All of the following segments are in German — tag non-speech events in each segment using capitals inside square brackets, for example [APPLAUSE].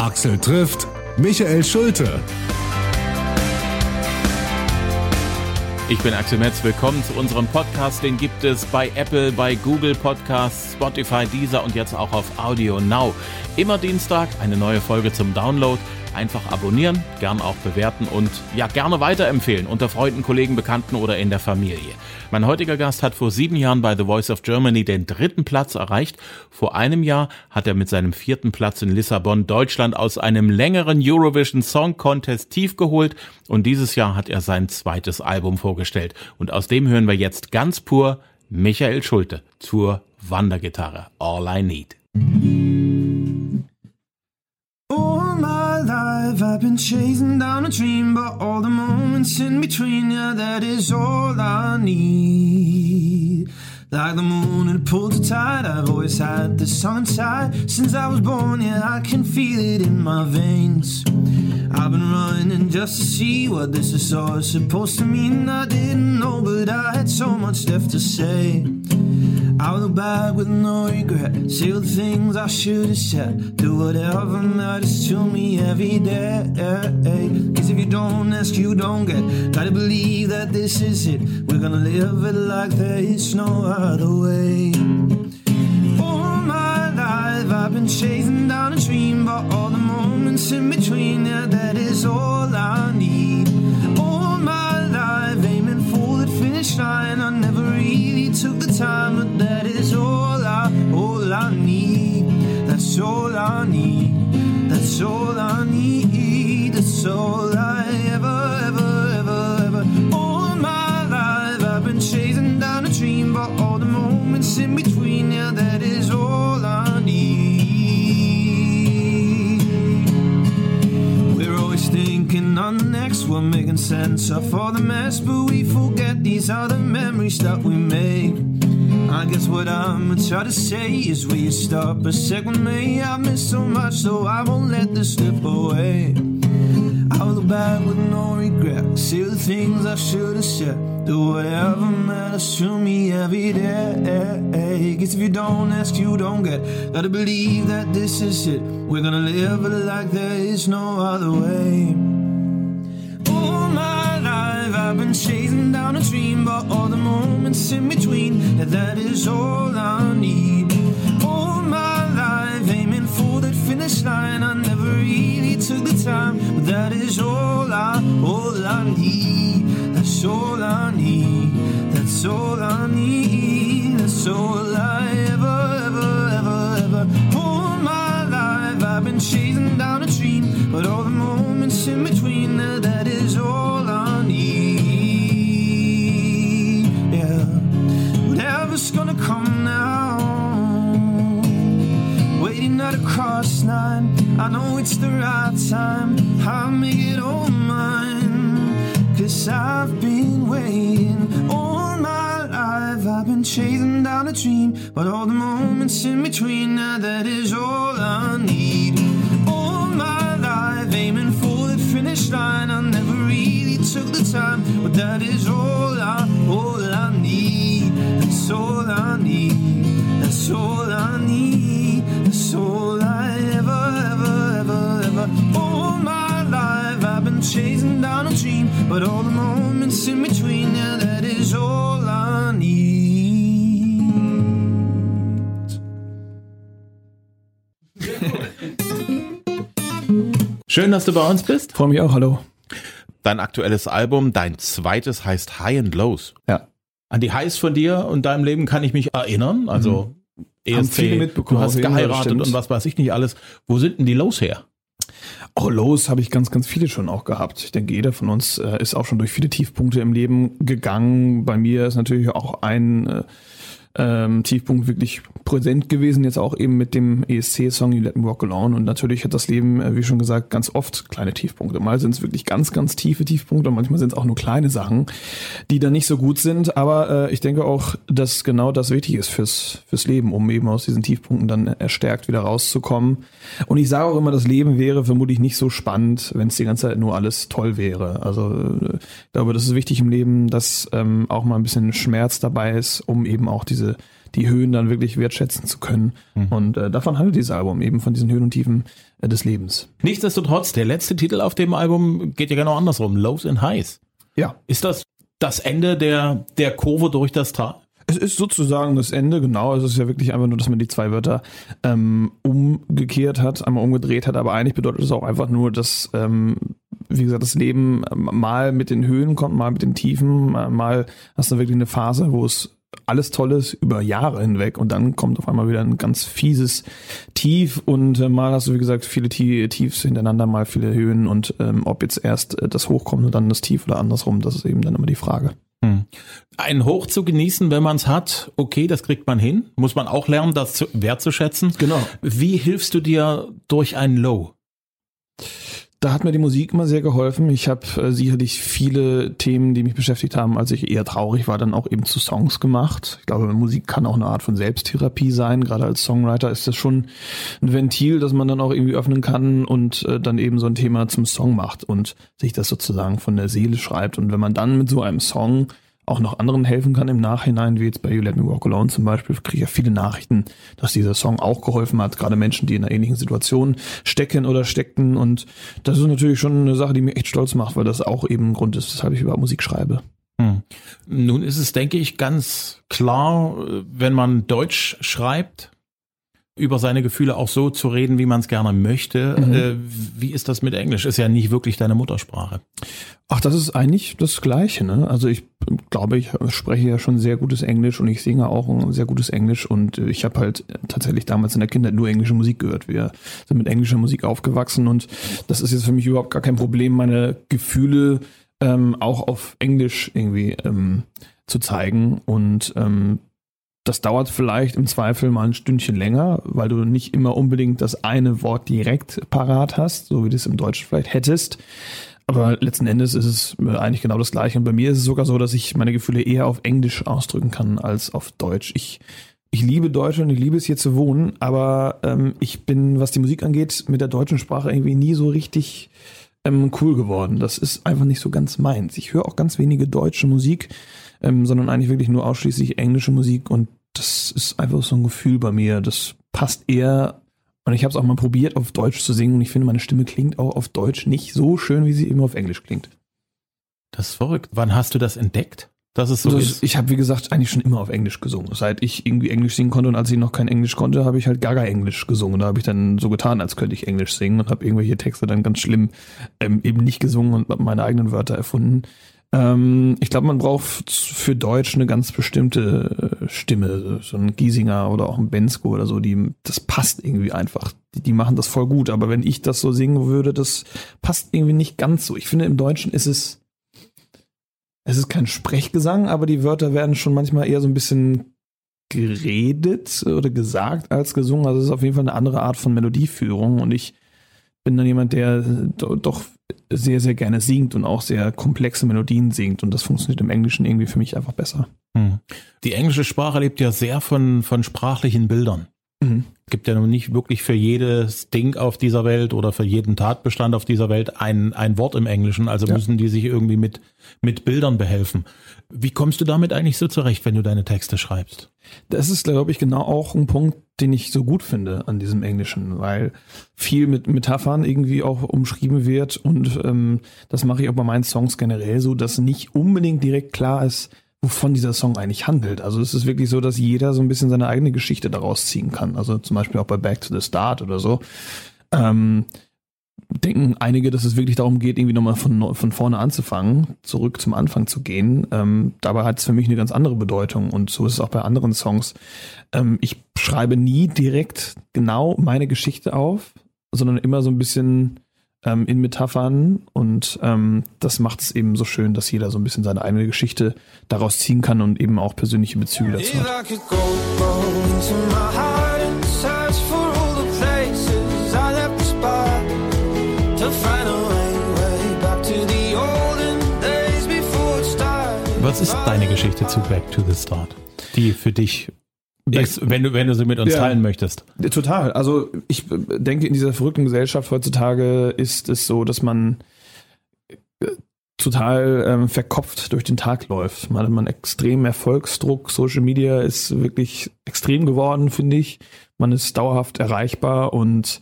Axel trifft Michael Schulte. Ich bin Axel Metz, willkommen zu unserem Podcast. Den gibt es bei Apple, bei Google Podcasts, Spotify, Deezer und jetzt auch auf Audio Now. Immer Dienstag eine neue Folge zum Download. Einfach abonnieren, gern auch bewerten und ja, gerne weiterempfehlen unter Freunden, Kollegen, Bekannten oder in der Familie. Mein heutiger Gast hat vor sieben Jahren bei The Voice of Germany den dritten Platz erreicht. Vor einem Jahr hat er mit seinem vierten Platz in Lissabon Deutschland aus einem längeren Eurovision Song Contest tief geholt und dieses Jahr hat er sein zweites Album vorgestellt. Und aus dem hören wir jetzt ganz pur Michael Schulte zur Wandergitarre All I Need. life I've been chasing down a dream But all the moments in between Yeah, that is all I need. Like the moon it pulled the tide I've always had the song inside. Since I was born, yeah, I can feel it in my veins. I've been running just to see what this is all supposed to mean. I didn't know, but I had so much left to say Will look back with no regret. Say the things I should have said. Do whatever matters to me every day. Cause if you don't ask, you don't get. Gotta believe that this is it. We're gonna live it like there is no other way. All my life I've been chasing down a dream, but all the moments in between, yeah, that is all I need. Line. I never really took the time, but that is all I, all I need. That's all I need. That's all I need. That's all I ever, ever, ever, ever. All my life I've been chasing down a dream, but all the moments in between, yeah, that is all I need. We're always thinking on the next one, making sense of all the mess, but we forget these are the memories that we make. I guess what I'm trying to say is will you stop a second, me? I've missed so much, so I won't let this slip away. I'll look back with no regret, say the things I should have said, do whatever matters to me every day. Guess if you don't ask, you don't get. Gotta believe that this is it. We're gonna live like there is no other way. Been chasing down a dream, but all the moments in between, yeah, that is all I need. All my life aiming for that finish line, I never really took the time, but that is all I, all I need. That's all I need. That's all I need. That's all I ever, cross line, I know it's the right time. I'll make it all mine. Cause I've been waiting all my life. I've been chasing down a dream, but all the moments in between, now that is all I need. All my life aiming for the finish line. I never really took the time, but that is all I, all I need. That's all I need. Chasing down a dream, but all the moments in between, yeah, that is all I need. Schön, dass du bei uns bist. Freue mich auch, hallo. Dein aktuelles Album, dein zweites heißt High and Lows. Ja. An die Highs von dir und deinem Leben kann ich mich erinnern. Also Mhm. ESC, viele mitbekommen, du hast geheiratet und was weiß ich nicht alles. Wo sind denn die Lows her? Oh, los habe ich ganz, ganz viele schon auch gehabt. Ich denke, jeder von uns äh, ist auch schon durch viele Tiefpunkte im Leben gegangen. Bei mir ist natürlich auch ein äh, ähm, Tiefpunkt wirklich präsent gewesen, jetzt auch eben mit dem ESC-Song You Let Me Walk Alone. Und natürlich hat das Leben, äh, wie schon gesagt, ganz oft kleine Tiefpunkte. Mal sind es wirklich ganz, ganz tiefe Tiefpunkte und manchmal sind es auch nur kleine Sachen, die dann nicht so gut sind. Aber äh, ich denke auch, dass genau das wichtig ist fürs, fürs Leben, um eben aus diesen Tiefpunkten dann erstärkt wieder rauszukommen. Und ich sage auch immer, das Leben wäre vermutlich nicht so spannend, wenn es die ganze Zeit nur alles toll wäre. Also äh, ich glaube, das ist wichtig im Leben, dass ähm, auch mal ein bisschen Schmerz dabei ist, um eben auch diese die Höhen dann wirklich wertschätzen zu können. Mhm. Und äh, davon handelt dieses Album eben von diesen Höhen und Tiefen äh, des Lebens. Nichtsdestotrotz, der letzte Titel auf dem Album geht ja genau andersrum. Lows and Highs. Ja. Ist das das Ende der, der Kurve durch das Tal? Es ist sozusagen das Ende, genau. Es ist ja wirklich einfach nur, dass man die zwei Wörter ähm, umgekehrt hat, einmal umgedreht hat, aber eigentlich bedeutet es auch einfach nur, dass, ähm, wie gesagt, das Leben mal mit den Höhen kommt, mal mit den Tiefen, mal hast du wirklich eine Phase, wo es alles Tolles über Jahre hinweg und dann kommt auf einmal wieder ein ganz fieses Tief und äh, mal hast du wie gesagt viele Tiefs hintereinander, mal viele Höhen und ähm, ob jetzt erst äh, das Hochkommt und dann das Tief oder andersrum, das ist eben dann immer die Frage. Hm. Ein Hoch zu genießen, wenn man es hat, okay, das kriegt man hin. Muss man auch lernen, das zu, wertzuschätzen. Genau. Wie hilfst du dir durch ein Low? Da hat mir die Musik immer sehr geholfen. Ich habe äh, sicherlich viele Themen, die mich beschäftigt haben, als ich eher traurig war, dann auch eben zu Songs gemacht. Ich glaube, Musik kann auch eine Art von Selbsttherapie sein. Gerade als Songwriter ist das schon ein Ventil, das man dann auch irgendwie öffnen kann und äh, dann eben so ein Thema zum Song macht und sich das sozusagen von der Seele schreibt. Und wenn man dann mit so einem Song auch noch anderen helfen kann im Nachhinein, wie jetzt bei You Let Me Walk Alone zum Beispiel, kriege ich ja viele Nachrichten, dass dieser Song auch geholfen hat, gerade Menschen, die in einer ähnlichen Situation stecken oder steckten und das ist natürlich schon eine Sache, die mich echt stolz macht, weil das auch eben ein Grund ist, weshalb ich über Musik schreibe. Hm. Nun ist es, denke ich, ganz klar, wenn man Deutsch schreibt, über seine Gefühle auch so zu reden, wie man es gerne möchte. Mhm. Äh, wie ist das mit Englisch? Ist ja nicht wirklich deine Muttersprache. Ach, das ist eigentlich das Gleiche. Ne? Also ich glaube, ich spreche ja schon sehr gutes Englisch und ich singe auch ein sehr gutes Englisch und ich habe halt tatsächlich damals in der Kindheit nur englische Musik gehört. Wir sind mit englischer Musik aufgewachsen und das ist jetzt für mich überhaupt gar kein Problem, meine Gefühle ähm, auch auf Englisch irgendwie ähm, zu zeigen und ähm, das dauert vielleicht im Zweifel mal ein Stündchen länger, weil du nicht immer unbedingt das eine Wort direkt parat hast, so wie du es im Deutschen vielleicht hättest. Aber letzten Endes ist es eigentlich genau das Gleiche. Und bei mir ist es sogar so, dass ich meine Gefühle eher auf Englisch ausdrücken kann als auf Deutsch. Ich, ich liebe Deutsch und ich liebe es hier zu wohnen, aber ähm, ich bin, was die Musik angeht, mit der deutschen Sprache irgendwie nie so richtig ähm, cool geworden. Das ist einfach nicht so ganz meins. Ich höre auch ganz wenige deutsche Musik ähm, sondern eigentlich wirklich nur ausschließlich englische Musik und das ist einfach so ein Gefühl bei mir. Das passt eher. Und ich habe es auch mal probiert, auf Deutsch zu singen und ich finde, meine Stimme klingt auch auf Deutsch nicht so schön, wie sie immer auf Englisch klingt. Das ist verrückt. Wann hast du das entdeckt? Dass es so das, ist? Ich habe, wie gesagt, eigentlich schon immer auf Englisch gesungen. Seit ich irgendwie Englisch singen konnte und als ich noch kein Englisch konnte, habe ich halt gaga Englisch gesungen. Da habe ich dann so getan, als könnte ich Englisch singen und habe irgendwelche Texte dann ganz schlimm ähm, eben nicht gesungen und meine eigenen Wörter erfunden. Ähm, ich glaube, man braucht für Deutsch eine ganz bestimmte äh, Stimme, so ein Giesinger oder auch ein Bensko oder so, die, das passt irgendwie einfach. Die, die machen das voll gut, aber wenn ich das so singen würde, das passt irgendwie nicht ganz so. Ich finde, im Deutschen ist es, es ist kein Sprechgesang, aber die Wörter werden schon manchmal eher so ein bisschen geredet oder gesagt als gesungen. Also es ist auf jeden Fall eine andere Art von Melodieführung und ich bin dann jemand, der doch sehr, sehr gerne singt und auch sehr komplexe Melodien singt und das funktioniert im Englischen irgendwie für mich einfach besser. Hm. Die englische Sprache lebt ja sehr von, von sprachlichen Bildern. Mhm. Gibt ja nun nicht wirklich für jedes Ding auf dieser Welt oder für jeden Tatbestand auf dieser Welt ein, ein Wort im Englischen. Also ja. müssen die sich irgendwie mit, mit Bildern behelfen. Wie kommst du damit eigentlich so zurecht, wenn du deine Texte schreibst? Das ist, glaube ich, genau auch ein Punkt, den ich so gut finde an diesem Englischen, weil viel mit Metaphern irgendwie auch umschrieben wird und ähm, das mache ich auch bei meinen Songs generell so, dass nicht unbedingt direkt klar ist, wovon dieser Song eigentlich handelt. Also es ist wirklich so, dass jeder so ein bisschen seine eigene Geschichte daraus ziehen kann. Also zum Beispiel auch bei Back to the Start oder so. Ähm, denken einige, dass es wirklich darum geht, irgendwie nochmal von, von vorne anzufangen, zurück zum Anfang zu gehen. Ähm, dabei hat es für mich eine ganz andere Bedeutung und so ist es auch bei anderen Songs. Ähm, ich schreibe nie direkt genau meine Geschichte auf, sondern immer so ein bisschen ähm, in Metaphern und ähm, das macht es eben so schön, dass jeder so ein bisschen seine eigene Geschichte daraus ziehen kann und eben auch persönliche Bezüge dazu hat. Was ist deine Geschichte zu Back to the Start, die für dich ist, wenn du, wenn du sie mit uns ja, teilen möchtest. Total. Also ich denke, in dieser verrückten Gesellschaft heutzutage ist es so, dass man total ähm, verkopft durch den Tag läuft. Man hat einen extremen Erfolgsdruck. Social Media ist wirklich extrem geworden, finde ich. Man ist dauerhaft erreichbar und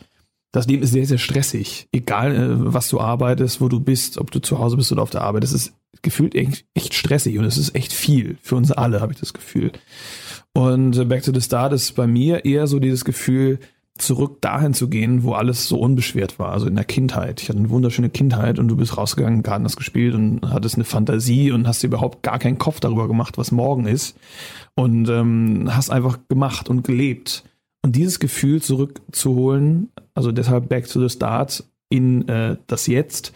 das Leben ist sehr, sehr stressig. Egal, äh, was du arbeitest, wo du bist, ob du zu Hause bist oder auf der Arbeit. Es ist gefühlt echt, echt stressig und es ist echt viel. Für uns alle habe ich das Gefühl. Und äh, Back to the Start ist bei mir eher so dieses Gefühl, zurück dahin zu gehen, wo alles so unbeschwert war, also in der Kindheit. Ich hatte eine wunderschöne Kindheit und du bist rausgegangen, Garten hast gespielt und hattest eine Fantasie und hast dir überhaupt gar keinen Kopf darüber gemacht, was morgen ist und ähm, hast einfach gemacht und gelebt. Und dieses Gefühl zurückzuholen, also deshalb back to the start in äh, das Jetzt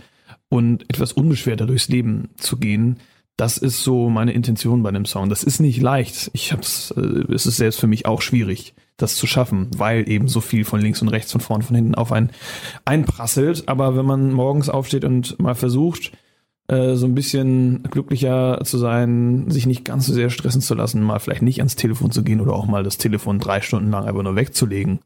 und etwas unbeschwerter durchs Leben zu gehen, das ist so meine Intention bei dem Song. Das ist nicht leicht. Ich hab's, äh, es ist selbst für mich auch schwierig das zu schaffen, weil eben so viel von links und rechts, von vorn, von hinten auf einen einprasselt. Aber wenn man morgens aufsteht und mal versucht, äh, so ein bisschen glücklicher zu sein, sich nicht ganz so sehr stressen zu lassen, mal vielleicht nicht ans Telefon zu gehen oder auch mal das Telefon drei Stunden lang einfach nur wegzulegen,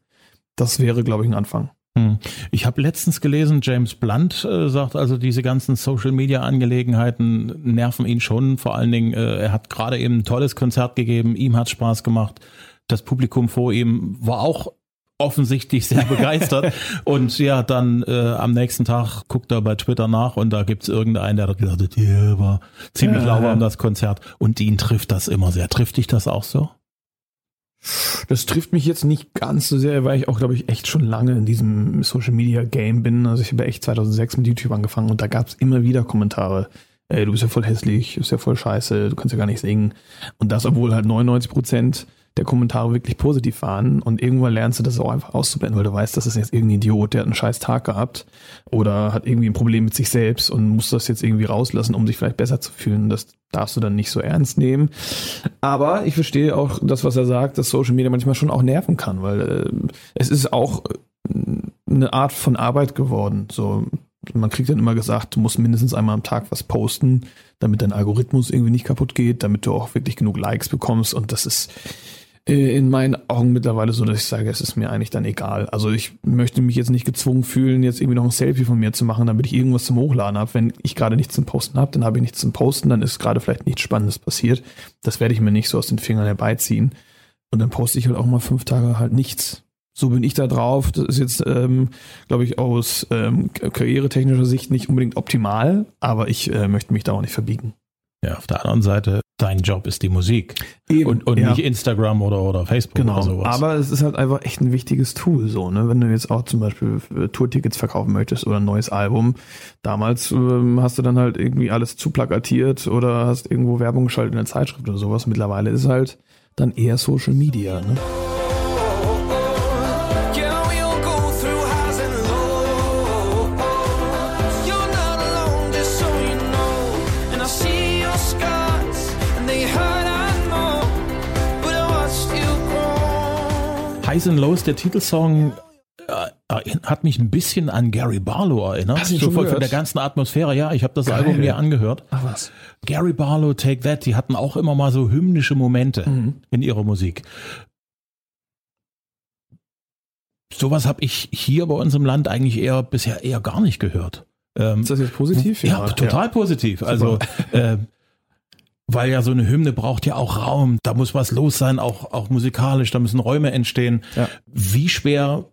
das wäre, glaube ich, ein Anfang. Hm. Ich habe letztens gelesen, James Blunt äh, sagt also, diese ganzen Social-Media-Angelegenheiten nerven ihn schon. Vor allen Dingen, äh, er hat gerade eben ein tolles Konzert gegeben, ihm hat Spaß gemacht das Publikum vor ihm war auch offensichtlich sehr [LAUGHS] begeistert. und ja, dann äh, am nächsten Tag guckt er bei Twitter nach und da gibt's irgendeinen, der hat gesagt yeah, war ziemlich ja, lauwarm das Konzert. Und ihn trifft das immer sehr. Trifft dich das auch so? Das trifft mich jetzt nicht ganz so sehr, weil ich auch, glaube ich, echt schon lange in diesem Social Media Game bin. Also ich habe echt 2006 mit YouTube angefangen und da gab's immer wieder Kommentare. Ey, du bist ja voll hässlich, du bist ja voll scheiße, du kannst ja gar nicht singen. Und das, obwohl halt 99 Prozent der Kommentare wirklich positiv waren und irgendwann lernst du das auch einfach auszublenden, weil du weißt, das ist jetzt irgendein Idiot, der hat einen scheiß Tag gehabt oder hat irgendwie ein Problem mit sich selbst und muss das jetzt irgendwie rauslassen, um sich vielleicht besser zu fühlen. Das darfst du dann nicht so ernst nehmen. Aber ich verstehe auch das, was er sagt, dass Social Media manchmal schon auch nerven kann, weil äh, es ist auch äh, eine Art von Arbeit geworden. So, man kriegt dann immer gesagt, du musst mindestens einmal am Tag was posten, damit dein Algorithmus irgendwie nicht kaputt geht, damit du auch wirklich genug Likes bekommst und das ist in meinen Augen mittlerweile so, dass ich sage, es ist mir eigentlich dann egal. Also ich möchte mich jetzt nicht gezwungen fühlen, jetzt irgendwie noch ein Selfie von mir zu machen, damit ich irgendwas zum Hochladen habe. Wenn ich gerade nichts zum Posten habe, dann habe ich nichts zum Posten, dann ist gerade vielleicht nichts Spannendes passiert. Das werde ich mir nicht so aus den Fingern herbeiziehen. Und dann poste ich halt auch mal fünf Tage halt nichts. So bin ich da drauf. Das ist jetzt, ähm, glaube ich, aus ähm, karrieretechnischer Sicht nicht unbedingt optimal, aber ich äh, möchte mich da auch nicht verbiegen. Ja, auf der anderen Seite, dein Job ist die Musik. Eben, und und ja. nicht Instagram oder, oder Facebook genau. oder sowas. Aber es ist halt einfach echt ein wichtiges Tool, so, ne? Wenn du jetzt auch zum Beispiel Tourtickets verkaufen möchtest oder ein neues Album. Damals ähm, hast du dann halt irgendwie alles zu plakatiert oder hast irgendwo Werbung geschaltet in der Zeitschrift oder sowas. Mittlerweile ist halt dann eher Social Media, ne? Highs and Lows, der Titelsong äh, hat mich ein bisschen an Gary Barlow erinnert. Hast du so von, von der ganzen Atmosphäre. Ja, ich habe das Geil. Album mir angehört. Ach was. Gary Barlow, Take That, die hatten auch immer mal so hymnische Momente mhm. in ihrer Musik. Sowas habe ich hier bei uns im Land eigentlich eher bisher eher gar nicht gehört. Ähm, ist das jetzt positiv? Ja, ja total ja. positiv. Also äh, weil ja so eine Hymne braucht ja auch Raum, da muss was los sein, auch, auch musikalisch, da müssen Räume entstehen. Ja. Wie schwer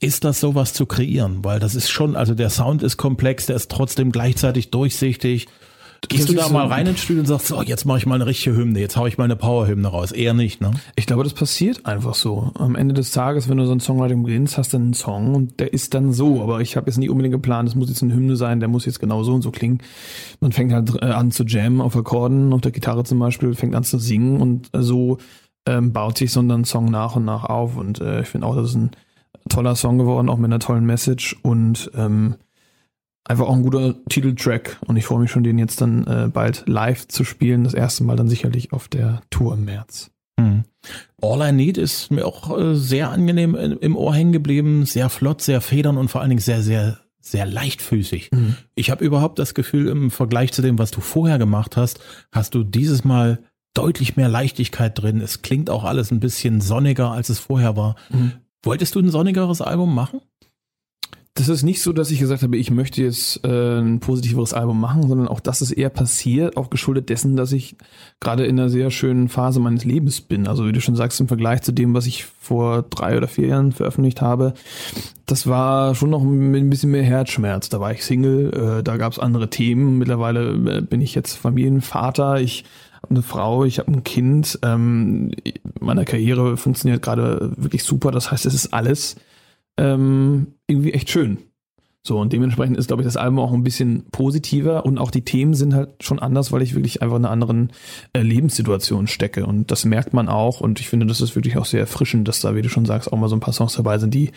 ist das sowas zu kreieren? Weil das ist schon, also der Sound ist komplex, der ist trotzdem gleichzeitig durchsichtig. Gehst du da so mal rein ins Studio und sagst, so, jetzt mache ich mal eine richtige Hymne, jetzt hau ich mal eine Powerhymne raus? Eher nicht, ne? Ich glaube, das passiert einfach so. Am Ende des Tages, wenn du so ein Songwriting beginnst, hast du einen Song und der ist dann so. Aber ich habe jetzt nicht unbedingt geplant, es muss jetzt eine Hymne sein, der muss jetzt genau so und so klingen. Man fängt halt äh, an zu jammen auf Akkorden, auf der Gitarre zum Beispiel, fängt an zu singen und so ähm, baut sich so ein Song nach und nach auf. Und äh, ich finde auch, das ist ein toller Song geworden, auch mit einer tollen Message und ähm, einfach auch ein guter Titeltrack und ich freue mich schon, den jetzt dann äh, bald live zu spielen. Das erste Mal dann sicherlich auf der Tour im März. Hm. All I Need ist mir auch äh, sehr angenehm im Ohr hängen geblieben, sehr flott, sehr federn und vor allen Dingen sehr, sehr, sehr leichtfüßig. Mhm. Ich habe überhaupt das Gefühl, im Vergleich zu dem, was du vorher gemacht hast, hast du dieses Mal deutlich mehr Leichtigkeit drin. Es klingt auch alles ein bisschen sonniger, als es vorher war. Mhm. Wolltest du ein sonnigeres Album machen? Das ist nicht so, dass ich gesagt habe, ich möchte jetzt äh, ein positiveres Album machen, sondern auch das ist eher passiert, auch geschuldet dessen, dass ich gerade in einer sehr schönen Phase meines Lebens bin. Also wie du schon sagst, im Vergleich zu dem, was ich vor drei oder vier Jahren veröffentlicht habe, das war schon noch ein bisschen mehr Herzschmerz. Da war ich Single, äh, da gab es andere Themen. Mittlerweile äh, bin ich jetzt Familienvater, ich habe eine Frau, ich habe ein Kind. Ähm, meine Karriere funktioniert gerade wirklich super. Das heißt, es ist alles ähm, irgendwie echt schön. So, und dementsprechend ist, glaube ich, das Album auch ein bisschen positiver und auch die Themen sind halt schon anders, weil ich wirklich einfach in einer anderen äh, Lebenssituation stecke. Und das merkt man auch. Und ich finde, das ist wirklich auch sehr erfrischend, dass da, wie du schon sagst, auch mal so ein paar Songs dabei sind, die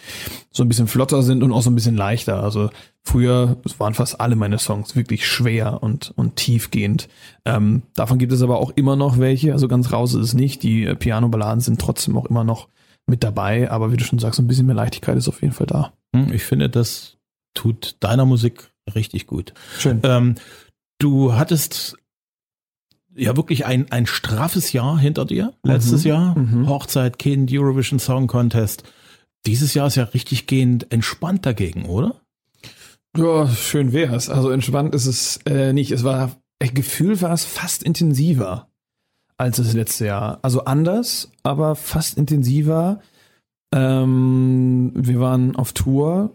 so ein bisschen flotter sind und auch so ein bisschen leichter. Also früher waren fast alle meine Songs wirklich schwer und, und tiefgehend. Ähm, davon gibt es aber auch immer noch welche. Also ganz raus ist es nicht. Die äh, Piano-Balladen sind trotzdem auch immer noch mit dabei. Aber wie du schon sagst, ein bisschen mehr Leichtigkeit ist auf jeden Fall da. Hm, ich finde, das tut deiner Musik richtig gut. Schön. Ähm, du hattest ja wirklich ein, ein straffes Jahr hinter dir, letztes Mhm. Jahr. Mhm. Hochzeit, Kind, Eurovision Song Contest. Dieses Jahr ist ja richtig gehend entspannt dagegen, oder? Ja, schön wär's. Also entspannt ist es äh, nicht. Es war, Gefühl war es fast intensiver als das letzte Jahr. Also anders, aber fast intensiver. Ähm, wir waren auf Tour.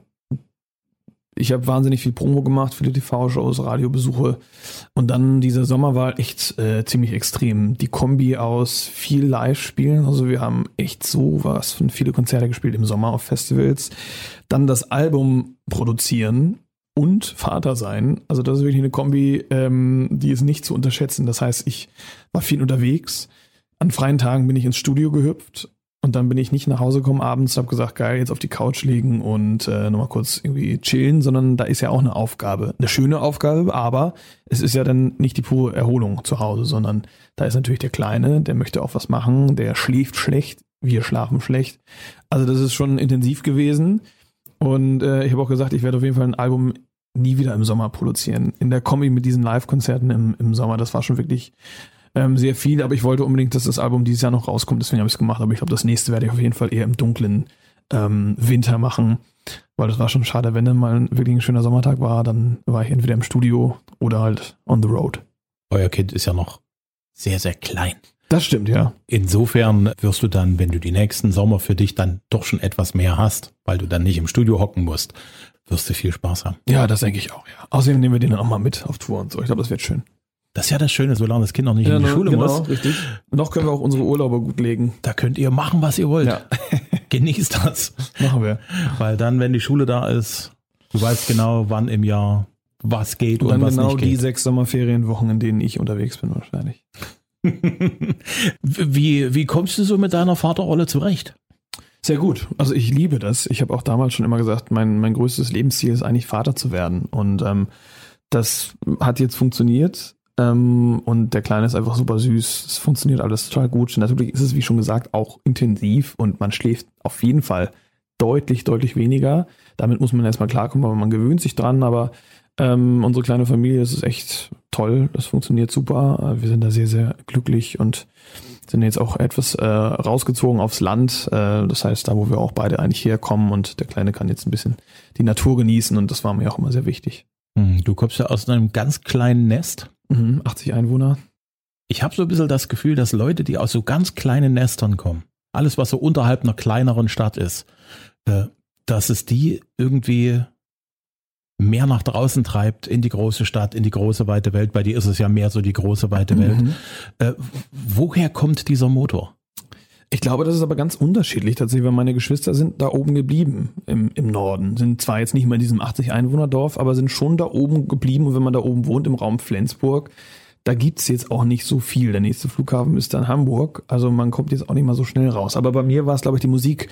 Ich habe wahnsinnig viel Promo gemacht, viele TV-Shows, Radiobesuche. Und dann dieser Sommer war echt äh, ziemlich extrem. Die Kombi aus viel Live-Spielen. Also wir haben echt so was von viele Konzerte gespielt im Sommer auf Festivals. Dann das Album produzieren und Vater sein. Also das ist wirklich eine Kombi, ähm, die ist nicht zu unterschätzen. Das heißt, ich war viel unterwegs. An freien Tagen bin ich ins Studio gehüpft und dann bin ich nicht nach Hause gekommen abends, habe gesagt, geil, jetzt auf die Couch liegen und äh, nochmal kurz irgendwie chillen, sondern da ist ja auch eine Aufgabe. Eine schöne Aufgabe, aber es ist ja dann nicht die pure Erholung zu Hause, sondern da ist natürlich der Kleine, der möchte auch was machen, der schläft schlecht, wir schlafen schlecht. Also das ist schon intensiv gewesen. Und äh, ich habe auch gesagt, ich werde auf jeden Fall ein Album nie wieder im Sommer produzieren. In der Kombi mit diesen Live-Konzerten im, im Sommer, das war schon wirklich ähm, sehr viel, aber ich wollte unbedingt, dass das Album dieses Jahr noch rauskommt, deswegen habe ich es gemacht. Aber ich glaube, das nächste werde ich auf jeden Fall eher im dunklen ähm, Winter machen, weil das war schon schade, wenn dann mal wirklich ein schöner Sommertag war, dann war ich entweder im Studio oder halt on the road. Euer Kind ist ja noch sehr, sehr klein. Das stimmt, ja. Insofern wirst du dann, wenn du die nächsten Sommer für dich dann doch schon etwas mehr hast, weil du dann nicht im Studio hocken musst, wirst du viel Spaß haben. Ja, das denke ich auch, ja. Außerdem nehmen wir den dann auch mal mit auf Tour und so. Ich glaube, das wird schön. Das ist ja das Schöne, solange das Kind noch nicht in die Schule muss. genau, richtig. Noch können wir auch unsere Urlaube gut legen. Da könnt ihr machen, was ihr wollt. Ja. [LAUGHS] Genießt das. Machen wir. Weil dann, wenn die Schule da ist, du weißt genau, wann im Jahr was geht und, Und dann was genau nicht die geht. sechs Sommerferienwochen, in denen ich unterwegs bin wahrscheinlich. [LAUGHS] wie, wie kommst du so mit deiner Vaterrolle zurecht? Sehr gut. Also ich liebe das. Ich habe auch damals schon immer gesagt, mein, mein größtes Lebensziel ist eigentlich Vater zu werden. Und ähm, das hat jetzt funktioniert. Ähm, und der Kleine ist einfach super süß. Es funktioniert alles total gut. Natürlich ist es, wie schon gesagt, auch intensiv und man schläft auf jeden Fall deutlich, deutlich weniger. Damit muss man erstmal klarkommen, aber man gewöhnt sich dran. Aber ähm, unsere kleine Familie, das ist echt toll. Das funktioniert super. Wir sind da sehr, sehr glücklich und sind jetzt auch etwas äh, rausgezogen aufs Land. Äh, das heißt, da, wo wir auch beide eigentlich herkommen und der Kleine kann jetzt ein bisschen die Natur genießen und das war mir auch immer sehr wichtig. Hm, Du kommst ja aus einem ganz kleinen Nest. Mhm, 80 Einwohner. Ich habe so ein bisschen das Gefühl, dass Leute, die aus so ganz kleinen Nestern kommen, alles, was so unterhalb einer kleineren Stadt ist, äh, dass es die irgendwie mehr nach draußen treibt, in die große Stadt, in die große weite Welt. Bei dir ist es ja mehr so die große weite Welt. Mhm. Äh, woher kommt dieser Motor? Ich glaube, das ist aber ganz unterschiedlich tatsächlich, weil meine Geschwister sind da oben geblieben im, im Norden. Sind zwar jetzt nicht mehr in diesem 80 Einwohner-Dorf, aber sind schon da oben geblieben. Und wenn man da oben wohnt, im Raum Flensburg, da gibt's jetzt auch nicht so viel. Der nächste Flughafen ist dann Hamburg. Also man kommt jetzt auch nicht mal so schnell raus. Aber bei mir war es, glaube ich, die Musik,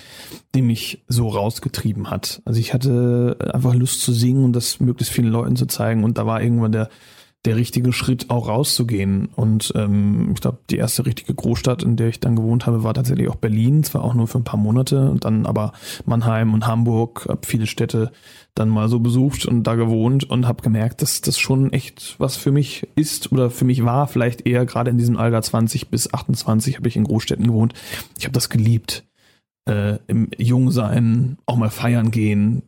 die mich so rausgetrieben hat. Also ich hatte einfach Lust zu singen und das möglichst vielen Leuten zu zeigen. Und da war irgendwann der, der richtige Schritt auch rauszugehen. Und ähm, ich glaube, die erste richtige Großstadt, in der ich dann gewohnt habe, war tatsächlich auch Berlin. Zwar auch nur für ein paar Monate und dann aber Mannheim und Hamburg, habe viele Städte dann mal so besucht und da gewohnt und habe gemerkt, dass das schon echt was für mich ist oder für mich war. Vielleicht eher gerade in diesem Alter 20 bis 28 habe ich in Großstädten gewohnt. Ich habe das geliebt. Äh, Im Jungsein auch mal feiern gehen,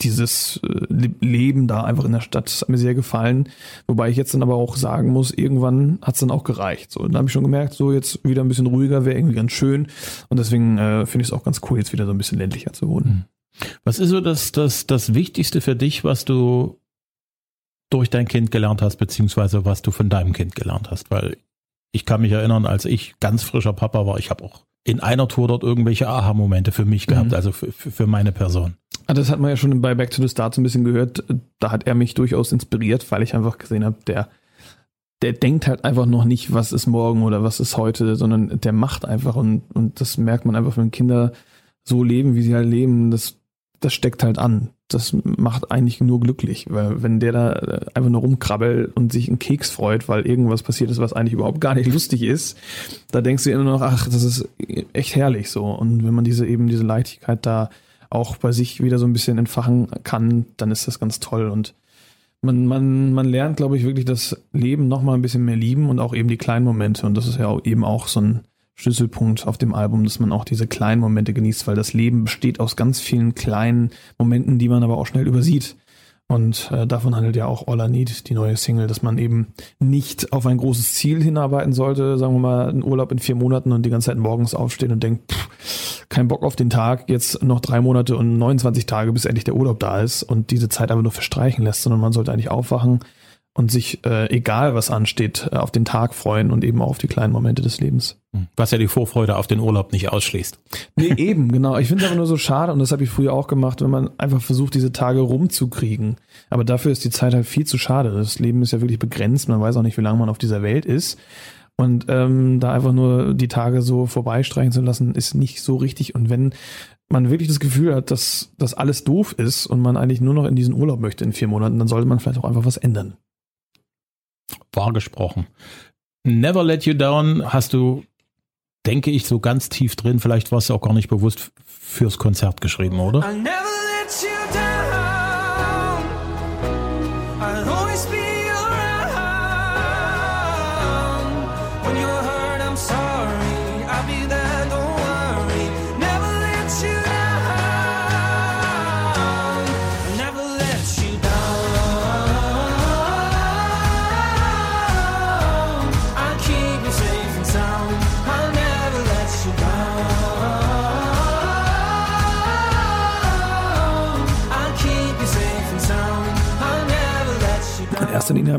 dieses äh, Leben da einfach in der Stadt hat mir sehr gefallen. Wobei ich jetzt dann aber auch sagen muss, irgendwann hat es dann auch gereicht. So, dann habe ich schon gemerkt, so jetzt wieder ein bisschen ruhiger wäre irgendwie ganz schön. Und deswegen äh, finde ich es auch ganz cool, jetzt wieder so ein bisschen ländlicher zu wohnen. Hm. Was ist so das, das, das Wichtigste für dich, was du durch dein Kind gelernt hast, beziehungsweise was du von deinem Kind gelernt hast? Weil ich kann mich erinnern, als ich ganz frischer Papa war, ich habe auch in einer Tour dort irgendwelche Aha-Momente für mich gehabt, mhm. also für, für meine Person. Ah, das hat man ja schon bei Back to the Start so ein bisschen gehört. Da hat er mich durchaus inspiriert, weil ich einfach gesehen habe, der, der denkt halt einfach noch nicht, was ist morgen oder was ist heute, sondern der macht einfach und, und das merkt man einfach, wenn Kinder so leben, wie sie halt leben, das, das steckt halt an. Das macht eigentlich nur glücklich, weil wenn der da äh, einfach nur rumkrabbelt und sich einen Keks freut, weil irgendwas passiert ist, was eigentlich überhaupt gar nicht [LAUGHS] lustig ist, da denkst du immer noch, ach, das ist echt herrlich so. Und wenn man diese eben diese Leichtigkeit da auch bei sich wieder so ein bisschen entfachen kann, dann ist das ganz toll. Und man, man, man lernt, glaube ich, wirklich das Leben noch mal ein bisschen mehr lieben und auch eben die kleinen Momente. Und das ist ja eben auch so ein Schlüsselpunkt auf dem Album, dass man auch diese kleinen Momente genießt, weil das Leben besteht aus ganz vielen kleinen Momenten, die man aber auch schnell übersieht. Und äh, davon handelt ja auch All I Need, die neue Single, dass man eben nicht auf ein großes Ziel hinarbeiten sollte, sagen wir mal, einen Urlaub in vier Monaten und die ganze Zeit morgens aufstehen und denkt, pff, kein Bock auf den Tag, jetzt noch drei Monate und 29 Tage, bis endlich der Urlaub da ist und diese Zeit aber nur verstreichen lässt, sondern man sollte eigentlich aufwachen, und sich, äh, egal was ansteht, äh, auf den Tag freuen und eben auch auf die kleinen Momente des Lebens. Hm. Was ja die Vorfreude auf den Urlaub nicht ausschließt. Nee, [LAUGHS] eben, genau. Ich finde es aber nur so schade und das habe ich früher auch gemacht, wenn man einfach versucht, diese Tage rumzukriegen. Aber dafür ist die Zeit halt viel zu schade. Das Leben ist ja wirklich begrenzt. Man weiß auch nicht, wie lange man auf dieser Welt ist. Und ähm, da einfach nur die Tage so vorbeistreichen zu lassen, ist nicht so richtig. Und wenn man wirklich das Gefühl hat, dass das alles doof ist und man eigentlich nur noch in diesen Urlaub möchte in vier Monaten, dann sollte man vielleicht auch einfach was ändern wahr gesprochen. Never Let You Down hast du, denke ich, so ganz tief drin, vielleicht war es auch gar nicht bewusst, fürs Konzert geschrieben, oder? I'll never let you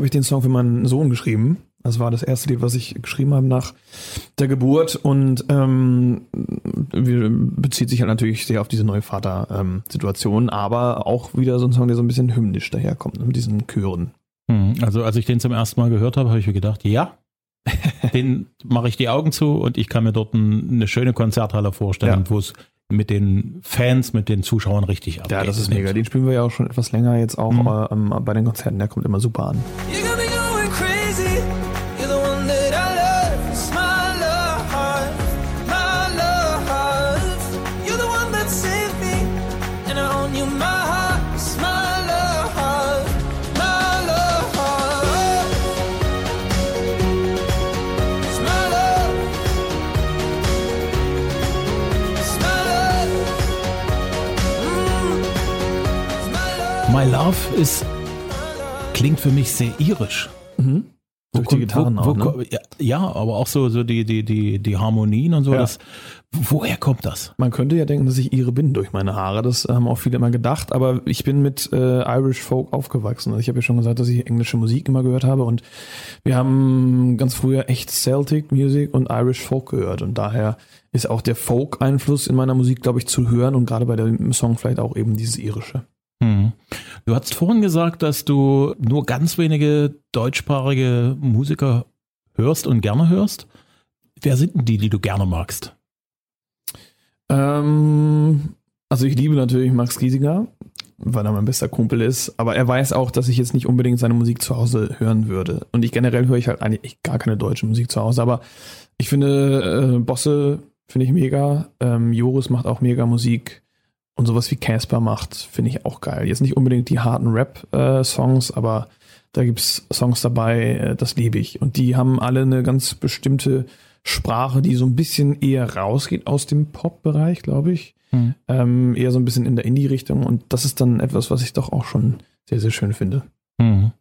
habe ich den Song für meinen Sohn geschrieben. Das war das erste Lied, was ich geschrieben habe nach der Geburt und ähm, bezieht sich halt natürlich sehr auf diese neue Vater-Situation, ähm, aber auch wieder so ein Song, der so ein bisschen hymnisch daherkommt mit diesen Chören. Hm, also als ich den zum ersten Mal gehört habe, habe ich mir gedacht, ja, [LAUGHS] den mache ich die Augen zu und ich kann mir dort ein, eine schöne Konzerthalle vorstellen, ja. wo es mit den Fans, mit den Zuschauern richtig ab. Ja, das ist mega. Den spielen wir ja auch schon etwas länger jetzt auch mhm. äh, bei den Konzerten. Der kommt immer super an. Love ist, klingt für mich sehr irisch. Mhm. Durch die Gitarren wo, wo, auch, ne? Ja, aber auch so, so die, die, die, die Harmonien und so. Ja. Das, woher kommt das? Man könnte ja denken, dass ich ihre bin durch meine Haare. Das haben auch viele immer gedacht. Aber ich bin mit äh, Irish Folk aufgewachsen. Also ich habe ja schon gesagt, dass ich englische Musik immer gehört habe. Und wir haben ganz früher echt Celtic Music und Irish Folk gehört. Und daher ist auch der Folk-Einfluss in meiner Musik, glaube ich, zu hören. Und gerade bei dem Song vielleicht auch eben dieses irische. Hm. Du hast vorhin gesagt, dass du nur ganz wenige deutschsprachige Musiker hörst und gerne hörst. Wer sind denn die, die du gerne magst? Ähm, also ich liebe natürlich Max Giesinger, weil er mein bester Kumpel ist, aber er weiß auch, dass ich jetzt nicht unbedingt seine Musik zu Hause hören würde. Und ich generell höre ich halt eigentlich gar keine deutsche Musik zu Hause, aber ich finde äh, Bosse finde ich mega, ähm, Joris macht auch mega Musik. Und sowas wie Casper macht, finde ich auch geil. Jetzt nicht unbedingt die harten Rap-Songs, äh, aber da gibt's Songs dabei, äh, das liebe ich. Und die haben alle eine ganz bestimmte Sprache, die so ein bisschen eher rausgeht aus dem Pop-Bereich, glaube ich. hm. ähm, eher so ein bisschen in der Indie-Richtung und das ist dann etwas, was ich doch auch schon sehr, sehr schön finde. Hm.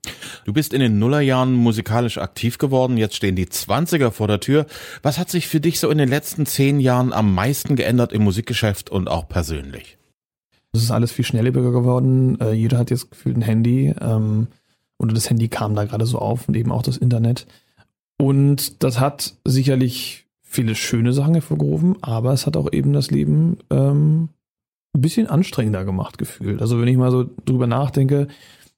Du bist in den Nullerjahren musikalisch aktiv geworden, jetzt stehen die Zwanziger vor der Tür. Was hat sich für dich so in den letzten zehn Jahren am meisten geändert im Musikgeschäft und auch persönlich? Es ist alles viel schnelllebiger geworden. Äh, jeder hat jetzt gefühlt ein Handy. Ähm, oder das Handy kam da gerade so auf und eben auch das Internet. Und das hat sicherlich viele schöne Sachen hervorgerufen, aber es hat auch eben das Leben ähm, ein bisschen anstrengender gemacht gefühlt. Also wenn ich mal so drüber nachdenke,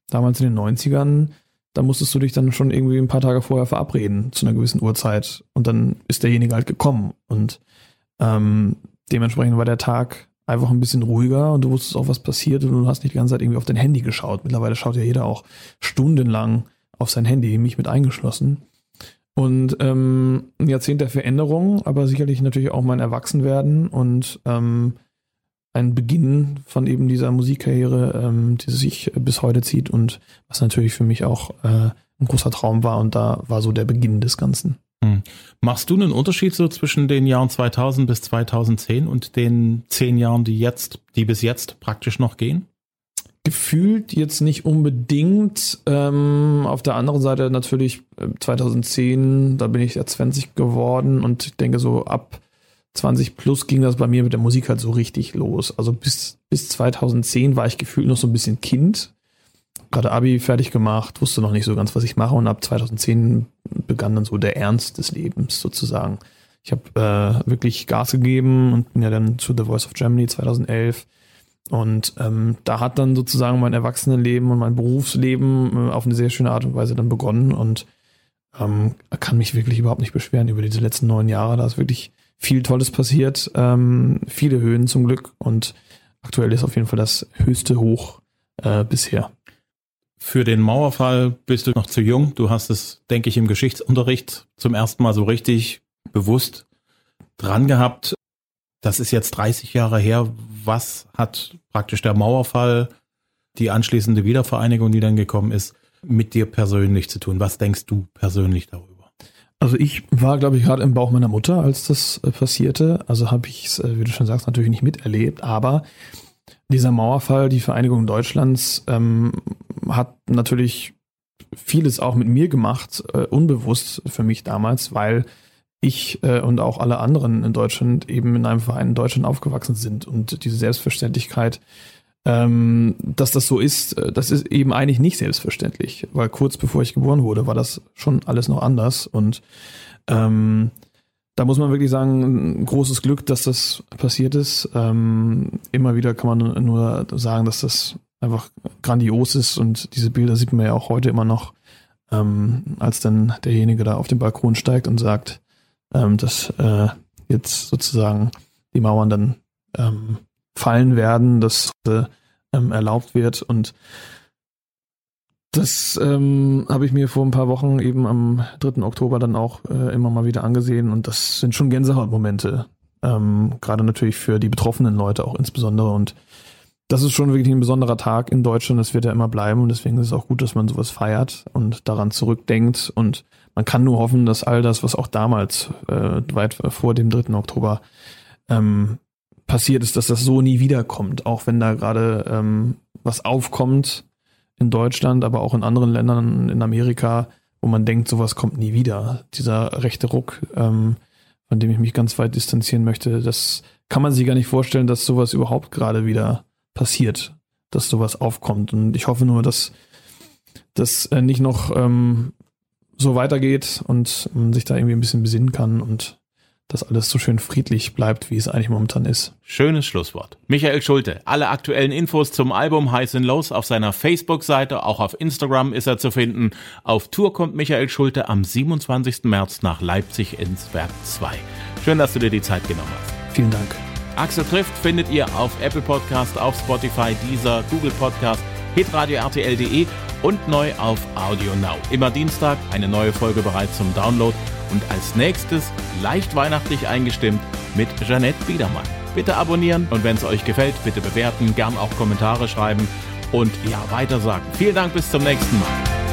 damals in den 90ern, da musstest du dich dann schon irgendwie ein paar Tage vorher verabreden zu einer gewissen Uhrzeit und dann ist derjenige halt gekommen und ähm, dementsprechend war der Tag einfach ein bisschen ruhiger und du wusstest auch, was passiert und du hast nicht die ganze Zeit irgendwie auf dein Handy geschaut. Mittlerweile schaut ja jeder auch stundenlang auf sein Handy, mich mit eingeschlossen. Und ähm, ein Jahrzehnt der Veränderung, aber sicherlich natürlich auch mein Erwachsenwerden und ähm, ein Beginn von eben dieser Musikkarriere, ähm, die sich bis heute zieht und was natürlich für mich auch äh, ein großer Traum war und da war so der Beginn des Ganzen. Hm. Machst du einen Unterschied so zwischen den Jahren 2000 bis 2010 und den zehn Jahren, die jetzt, die bis jetzt praktisch noch gehen? Gefühlt jetzt nicht unbedingt. Ähm, auf der anderen Seite natürlich 2010, äh, da bin ich ja 20 geworden und ich denke so ab 20 plus ging das bei mir mit der Musik halt so richtig los. Also bis, bis 2010 war ich gefühlt noch so ein bisschen Kind gerade Abi fertig gemacht, wusste noch nicht so ganz, was ich mache und ab 2010 begann dann so der Ernst des Lebens sozusagen. Ich habe äh, wirklich Gas gegeben und bin ja dann zu The Voice of Germany 2011 und ähm, da hat dann sozusagen mein Erwachsenenleben und mein Berufsleben äh, auf eine sehr schöne Art und Weise dann begonnen und ähm, kann mich wirklich überhaupt nicht beschweren über diese letzten neun Jahre. Da ist wirklich viel Tolles passiert, ähm, viele Höhen zum Glück und aktuell ist auf jeden Fall das höchste Hoch äh, bisher. Für den Mauerfall bist du noch zu jung. Du hast es, denke ich, im Geschichtsunterricht zum ersten Mal so richtig bewusst dran gehabt. Das ist jetzt 30 Jahre her. Was hat praktisch der Mauerfall, die anschließende Wiedervereinigung, die dann gekommen ist, mit dir persönlich zu tun? Was denkst du persönlich darüber? Also ich war, glaube ich, gerade im Bauch meiner Mutter, als das äh, passierte. Also habe ich es, äh, wie du schon sagst, natürlich nicht miterlebt. Aber dieser Mauerfall, die Vereinigung Deutschlands, ähm, hat natürlich vieles auch mit mir gemacht, äh, unbewusst für mich damals, weil ich äh, und auch alle anderen in Deutschland eben in einem Verein in Deutschland aufgewachsen sind und diese Selbstverständlichkeit, ähm, dass das so ist, äh, das ist eben eigentlich nicht selbstverständlich, weil kurz bevor ich geboren wurde, war das schon alles noch anders und ähm, da muss man wirklich sagen, großes Glück, dass das passiert ist. Ähm, immer wieder kann man nur sagen, dass das einfach grandios ist und diese Bilder sieht man ja auch heute immer noch, ähm, als dann derjenige da auf den Balkon steigt und sagt, ähm, dass äh, jetzt sozusagen die Mauern dann ähm, fallen werden, dass äh, erlaubt wird und das ähm, habe ich mir vor ein paar Wochen eben am 3. Oktober dann auch äh, immer mal wieder angesehen und das sind schon Gänsehautmomente. Ähm, Gerade natürlich für die betroffenen Leute auch insbesondere und das ist schon wirklich ein besonderer Tag in Deutschland, das wird ja immer bleiben und deswegen ist es auch gut, dass man sowas feiert und daran zurückdenkt und man kann nur hoffen, dass all das, was auch damals äh, weit vor dem 3. Oktober ähm, passiert ist, dass das so nie wiederkommt, auch wenn da gerade ähm, was aufkommt, in Deutschland, aber auch in anderen Ländern in Amerika, wo man denkt, sowas kommt nie wieder. Dieser rechte Ruck, ähm, von dem ich mich ganz weit distanzieren möchte, das kann man sich gar nicht vorstellen, dass sowas überhaupt gerade wieder passiert, dass sowas aufkommt. Und ich hoffe nur, dass das äh, nicht noch ähm, so weitergeht und man sich da irgendwie ein bisschen besinnen kann und dass alles so schön friedlich bleibt, wie es eigentlich momentan ist. Schönes Schlusswort. Michael Schulte, alle aktuellen Infos zum Album Highs and Lows auf seiner Facebook-Seite, auch auf Instagram ist er zu finden. Auf Tour kommt Michael Schulte am 27. März nach Leipzig ins Werk 2. Schön, dass du dir die Zeit genommen hast. Vielen Dank. Axel trifft findet ihr auf Apple Podcast, auf Spotify, Deezer, Google Podcast, hitradio RTL.de und neu auf Audio Now. Immer Dienstag eine neue Folge bereit zum Download und als nächstes leicht weihnachtlich eingestimmt mit Jeanette Biedermann. Bitte abonnieren und wenn es euch gefällt, bitte bewerten, gern auch Kommentare schreiben und ja, weitersagen. Vielen Dank, bis zum nächsten Mal.